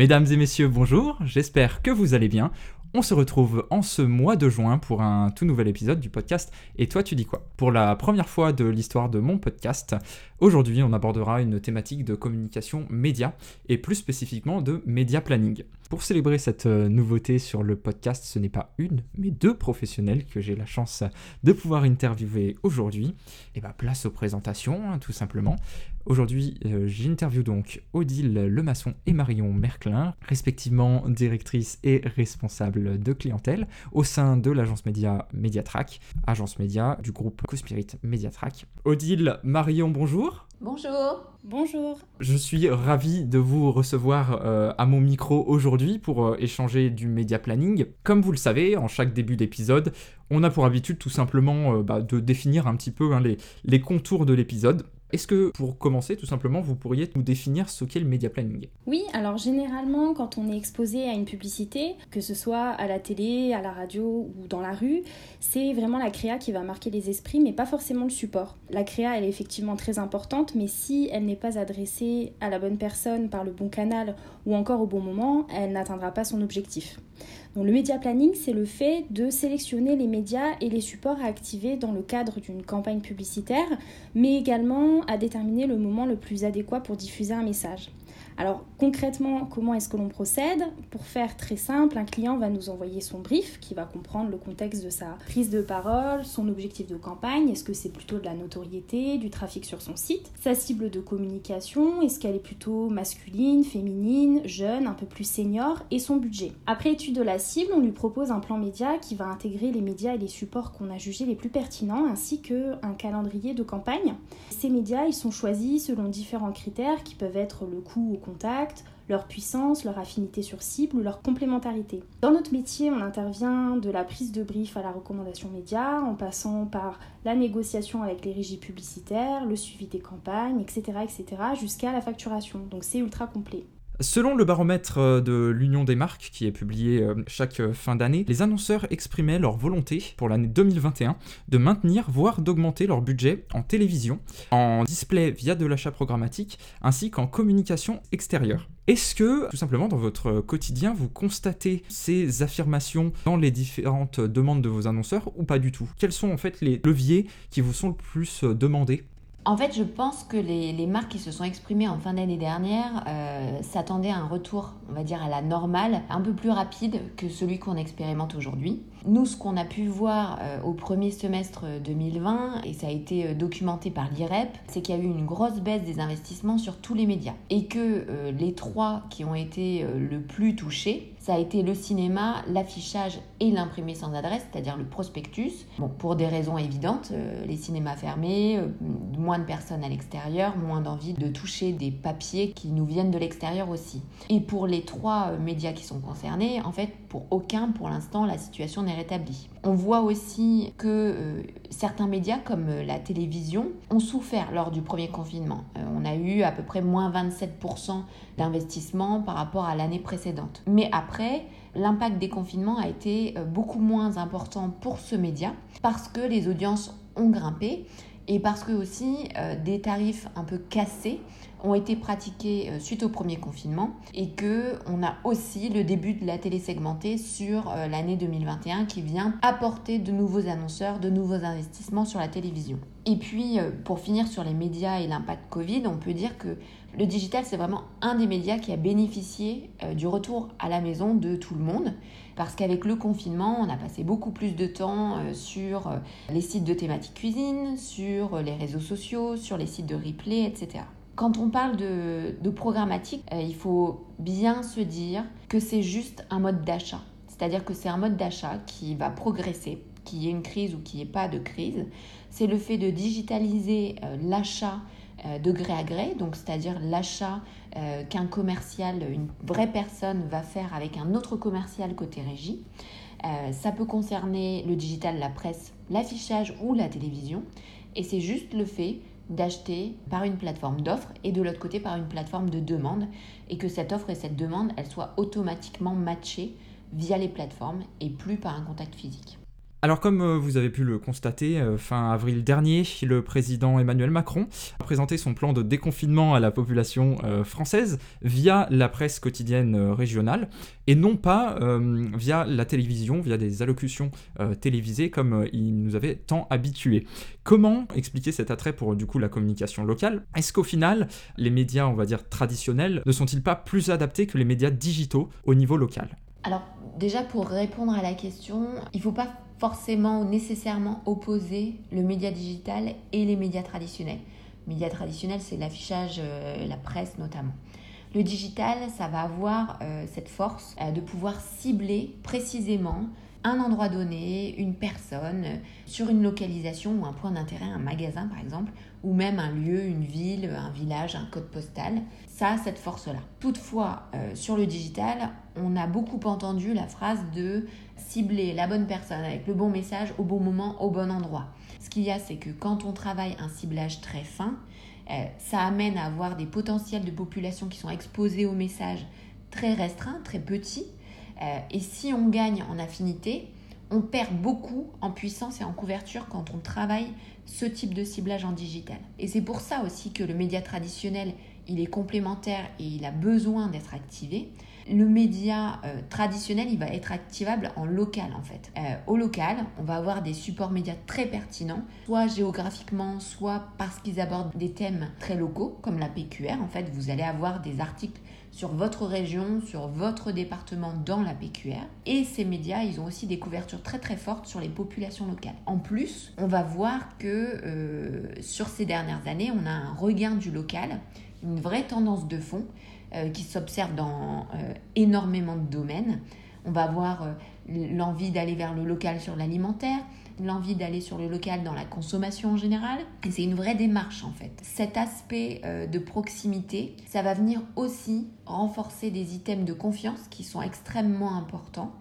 Mesdames et messieurs, bonjour, j'espère que vous allez bien. On se retrouve en ce mois de juin pour un tout nouvel épisode du podcast Et toi tu dis quoi? Pour la première fois de l'histoire de mon podcast, aujourd'hui on abordera une thématique de communication média et plus spécifiquement de média planning. Pour célébrer cette euh, nouveauté sur le podcast, ce n'est pas une, mais deux professionnels que j'ai la chance de pouvoir interviewer aujourd'hui. Et bah place aux présentations, hein, tout simplement. Aujourd'hui, euh, j'interviewe donc Odile Lemasson et Marion Merclin, respectivement directrice et responsable de clientèle au sein de l'agence média Mediatrack, agence média du groupe Cospirit Mediatrack. Odile, Marion, bonjour. Bonjour. Bonjour. Je suis ravi de vous recevoir euh, à mon micro aujourd'hui pour euh, échanger du média planning. Comme vous le savez, en chaque début d'épisode, on a pour habitude tout simplement bah, de définir un petit peu hein, les contours de l'épisode. Est-ce que pour commencer, tout simplement, vous pourriez nous définir ce qu'est le media planning? Oui, alors généralement, quand on est exposé à une publicité, que ce soit à la télé, à la radio ou dans la rue, c'est vraiment la créa qui va marquer les esprits, mais pas forcément le support. La créa, elle est effectivement très importante, mais si elle n'est pas adressée à la bonne personne par le bon canal ou encore au bon moment, elle n'atteindra pas son objectif. Le média planning, c'est le fait de sélectionner les médias et les supports à activer dans le cadre d'une campagne publicitaire, mais également à déterminer le moment le plus adéquat pour diffuser un message. Alors concrètement, comment est-ce que l'on procède Pour faire très simple, un client va nous envoyer son brief qui va comprendre le contexte de sa prise de parole, son objectif de campagne, est-ce que c'est plutôt de la notoriété, du trafic sur son site, sa cible de communication, est-ce qu'elle est plutôt masculine, féminine, jeune, un peu plus senior, et son budget. Après étude de la cible, on lui propose un plan média qui va intégrer les médias et les supports qu'on a jugés les plus pertinents, ainsi qu'un calendrier de campagne. Ces médias, ils sont choisis selon différents critères qui peuvent être le coût au contact, leur puissance, leur affinité sur cible ou leur complémentarité. Dans notre métier, on intervient de la prise de brief à la recommandation média, en passant par la négociation avec les régies publicitaires, le suivi des campagnes, etc., etc., jusqu'à la facturation. Donc c'est ultra complet. Selon le baromètre euh, de l'Union des marques, qui est publié euh, chaque euh, fin d'année, les annonceurs exprimaient leur volonté pour l'année 2021 de maintenir, voire d'augmenter leur budget en télévision, en display via de l'achat programmatique, ainsi qu'en communication extérieure. Est-ce que, tout simplement, dans votre quotidien, vous constatez ces affirmations dans les différentes demandes de vos annonceurs ou pas du tout? Quels sont en fait les leviers qui vous sont le plus demandés? En fait, je pense que les, marques qui se sont exprimées en fin d'année dernière euh, s'attendaient à un retour, on va dire, à la normale, un peu plus rapide que celui qu'on expérimente aujourd'hui. Nous, ce qu'on a pu voir euh, au premier semestre 2020, et ça a été euh, documenté par l'IREP, c'est qu'il y a eu une grosse baisse des investissements sur tous les médias. Et que les trois qui ont été le plus touchés, ça a été le cinéma, l'affichage et l'imprimé sans adresse, c'est-à-dire le prospectus. Bon, pour des raisons évidentes, euh, les cinémas fermés, euh, moins de personnes à l'extérieur, moins d'envie de toucher des papiers qui nous viennent de l'extérieur aussi. Et pour les trois euh, médias qui sont concernés, en fait, pour aucun, pour l'instant, la situation n'est On voit aussi que certains médias, comme la télévision, ont souffert lors du premier confinement. on a eu à peu près moins 27% d'investissement par rapport à l'année précédente. Mais après, l'impact des confinements a été euh, beaucoup moins important pour ce média parce que les audiences ont grimpé et parce que aussi euh, des tarifs un peu cassés ont été pratiqués euh, suite au premier confinement et que on a aussi le début de la télé segmentée sur l'année 2021 qui vient apporter de nouveaux annonceurs, de nouveaux investissements sur la télévision. Et puis pour finir sur les médias et l'impact Covid, on peut dire que le digital, c'est vraiment un des médias qui a bénéficié euh, du retour à la maison de tout le monde. Parce qu'avec le confinement, on a passé beaucoup plus de temps euh, sur euh, les sites de thématique cuisine, sur les réseaux sociaux, sur les sites de replay, etc. Quand on parle de, programmatique, il faut bien se dire que c'est juste un mode d'achat. C'est-à-dire que c'est un mode d'achat qui va progresser, qu'il y ait une crise ou qu'il n'y ait pas de crise. C'est le fait de digitaliser l'achat euh, de gré à gré, donc c'est-à-dire l'achat euh, qu'un commercial, une vraie personne va faire avec un autre commercial côté régie. Euh, ça peut concerner le digital, la presse, l'affichage ou la télévision. Et c'est juste le fait d'acheter par une plateforme d'offre et de l'autre côté par une plateforme de demande et que cette offre et cette demande, elles soient automatiquement matchées via les plateformes et plus par un contact physique. Alors comme euh, vous avez pu le constater, euh, fin avril dernier, le président Emmanuel Macron a présenté son plan de déconfinement à la population euh, française via la presse quotidienne régionale et non pas via la télévision, via des allocutions télévisées comme il nous avait tant habitués. Comment expliquer cet attrait pour du coup la communication locale? Est-ce qu'au final, les médias, on va dire traditionnels, ne sont-ils pas plus adaptés que les médias digitaux au niveau local? Alors déjà pour répondre à la question, il ne faut pas forcément ou nécessairement opposer le média digital et les médias traditionnels. médias traditionnels, c'est l'affichage, euh, la presse notamment. Le digital, ça va avoir euh, cette force euh, de pouvoir cibler précisément un endroit donné, une personne, sur une localisation ou un point d'intérêt, un magasin par exemple, ou même un lieu, une ville, un village, un code postal. Ça a cette force-là. Toutefois, sur le digital, on a beaucoup entendu la phrase de cibler la bonne personne avec le bon message au bon moment, au bon endroit. Ce qu'il y a, c'est que quand on travaille un ciblage très fin, euh, ça amène à avoir des potentiels de population qui sont exposés au message très restreints, très petits. Euh, et si on gagne en affinité, on perd beaucoup en puissance et en couverture quand on travaille ce type de ciblage en digital. Et c'est pour ça aussi que le média traditionnel, il est complémentaire et il a besoin d'être activé le média euh, traditionnel, il va être activable en local en fait. Euh, au local, on va avoir des supports médias très pertinents, soit géographiquement, soit parce qu'ils abordent des thèmes très locaux, comme la PQR. En fait, vous allez avoir des articles sur votre région, sur votre département dans la PQR. Et ces médias, ils ont aussi des couvertures très très fortes sur les populations locales. En plus, on va voir que euh, sur ces dernières années, on a un regain du local, une vraie tendance de fond euh, qui s'observe dans euh, énormément de domaines. On va avoir euh, l'envie d'aller vers le local sur l'alimentaire, l'envie d'aller sur le local dans la consommation en général. Et c'est une vraie démarche en fait. Cet aspect de proximité, ça va venir aussi renforcer des items de confiance qui sont extrêmement importants.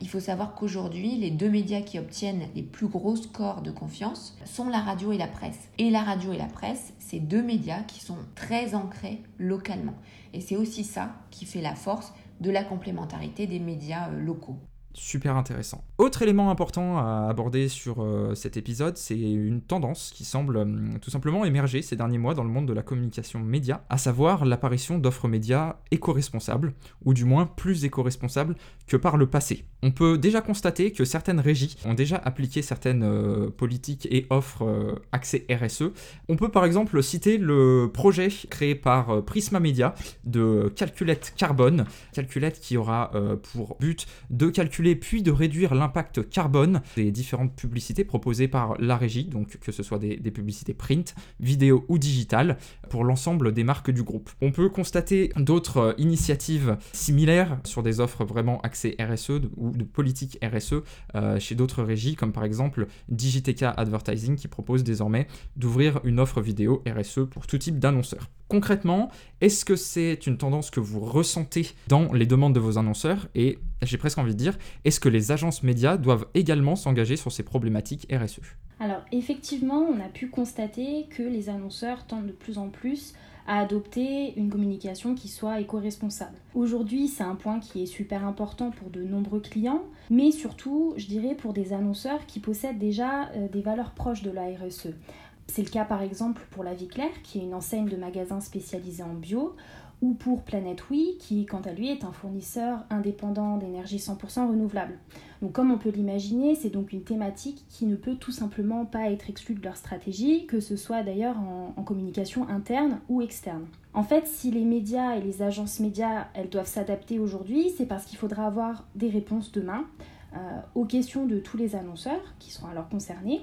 Il faut savoir qu'aujourd'hui, les deux médias qui obtiennent les plus gros scores de confiance sont la radio et la presse. Et la radio et la presse, c'est deux médias qui sont très ancrés localement. Et c'est aussi ça qui fait la force de la complémentarité des médias euh, locaux super intéressant. Autre élément important à aborder sur euh, cet épisode, c'est une tendance qui semble euh, tout simplement émerger ces derniers mois dans le monde de la communication média, à savoir l'apparition d'offres médias éco-responsables, ou du moins plus éco-responsables que par le passé. On peut déjà constater que certaines régies ont déjà appliqué certaines euh, politiques et offres accès RSE. On peut par exemple citer le projet créé par Prisma Media de calculette carbone, calculette qui aura pour but de calculer puis de réduire l'impact carbone des différentes publicités proposées par la régie, donc que ce soit des, publicités print, vidéo ou digitales, pour l'ensemble des marques du groupe. On peut constater d'autres euh, initiatives similaires sur des offres vraiment axées RSE ou de politique RSE euh, chez d'autres régies, comme par exemple Digiteca Advertising qui propose désormais d'ouvrir une offre vidéo RSE pour tout type d'annonceurs. Concrètement, est-ce que c'est une tendance que vous ressentez dans les demandes de vos annonceurs Et j'ai presque envie de dire, est-ce que les agences médias doivent également s'engager sur ces problématiques RSE Alors effectivement, on a pu constater que les annonceurs tendent de plus en plus à adopter une communication qui soit éco-responsable. Aujourd'hui, c'est un point qui est super important pour de nombreux clients, mais surtout, je dirais, pour des annonceurs qui possèdent déjà euh, des valeurs proches de la RSE. C'est le cas par exemple pour La Vie Claire, qui est une enseigne de magasins spécialisée en bio, ou pour Planète Oui, qui quant à lui est un fournisseur indépendant d'énergie 100% renouvelable. Donc comme on peut l'imaginer, c'est donc une thématique qui ne peut tout simplement pas être exclue de leur stratégie, que ce soit d'ailleurs en, en, communication interne ou externe. En fait, si les médias et les agences médias, elles doivent s'adapter aujourd'hui, c'est parce qu'il faudra avoir des réponses demain euh, aux questions de tous les annonceurs qui seront alors concernés.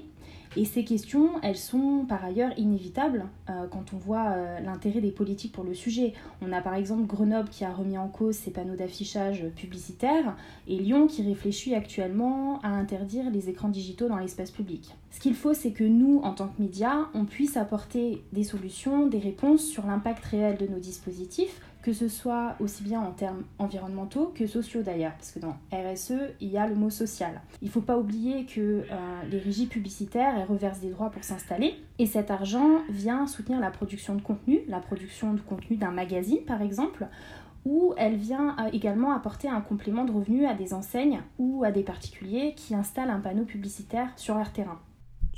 Et ces questions, elles sont par ailleurs inévitables euh, quand on voit euh, l'intérêt des politiques pour le sujet. On a par exemple Grenoble qui a remis en cause ses panneaux d'affichage publicitaires et Lyon qui réfléchit actuellement à interdire les écrans digitaux dans l'espace public. Ce qu'il faut, c'est que nous, en tant que médias, on puisse apporter des solutions, des réponses sur l'impact réel de nos dispositifs, que ce soit aussi bien en termes environnementaux que sociaux d'ailleurs, parce que dans RSE, il y a le mot social. Il ne faut pas oublier que euh, les régies publicitaires, reversent des droits pour s'installer, et cet argent vient soutenir la production de contenu, la production de contenu d'un magazine par exemple, ou elle vient également apporter un complément de revenus à des enseignes ou à des particuliers qui installent un panneau publicitaire sur leur terrain.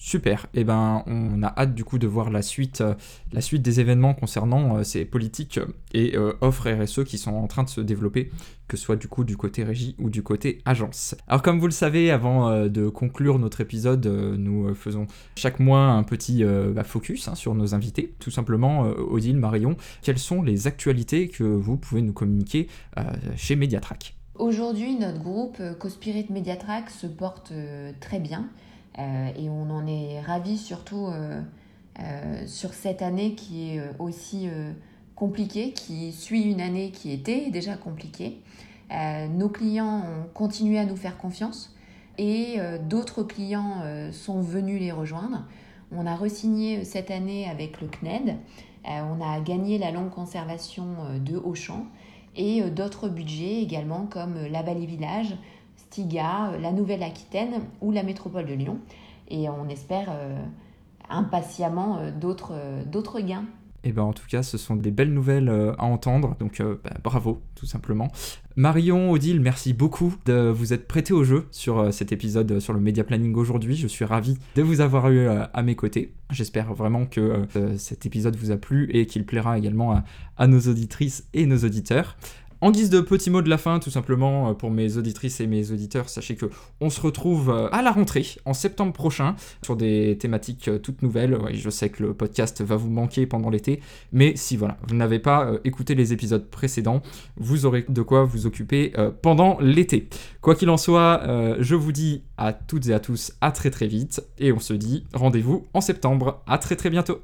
Super, et eh ben on a hâte du coup de voir la suite, euh, des événements concernant euh, ces politiques et euh, offres RSE qui sont en train de se développer, que ce soit du coup du côté régie ou du côté agence. Alors comme vous le savez, avant de conclure notre épisode, nous faisons chaque mois un petit bah, focus hein, sur nos invités. Tout simplement, Odile, Marion, quelles sont les actualités que vous pouvez nous communiquer chez Mediatrack? Aujourd'hui, notre groupe Cospirit Mediatrack se porte très bien. Euh, et on en est ravis surtout euh, euh, sur cette année qui est aussi compliquée, qui suit une année qui était déjà compliquée. nos clients ont continué à nous faire confiance et d'autres clients sont venus les rejoindre. On a resigné cette année avec le CNED, on a gagné la longue conservation de Auchan et d'autres budgets également comme la Vallée Village, Stiga, la Nouvelle-Aquitaine ou la métropole de Lyon. Et on espère euh, impatiemment euh, euh, d'autres gains. Et eh ben en tout cas, ce sont des belles nouvelles à entendre, donc bah, bravo, tout simplement. Marion, Odile, merci beaucoup de vous être prêté au jeu sur cet épisode sur le media planning aujourd'hui. Je suis ravi de vous avoir eu à mes côtés. J'espère vraiment que cet épisode vous a plu et qu'il plaira également à nos auditrices et nos auditeurs. En guise de petit mot de la fin, tout simplement, euh, pour mes auditrices et mes auditeurs, sachez que on se retrouve euh, à la rentrée, en septembre prochain, sur des thématiques euh, toutes nouvelles. je sais que le podcast va vous manquer pendant l'été, mais si voilà, vous n'avez pas écouté les épisodes précédents, vous aurez de quoi vous occuper pendant l'été. Quoi qu'il en soit, je vous dis à toutes et à tous à très très vite, et on se dit rendez-vous en septembre. À très très bientôt.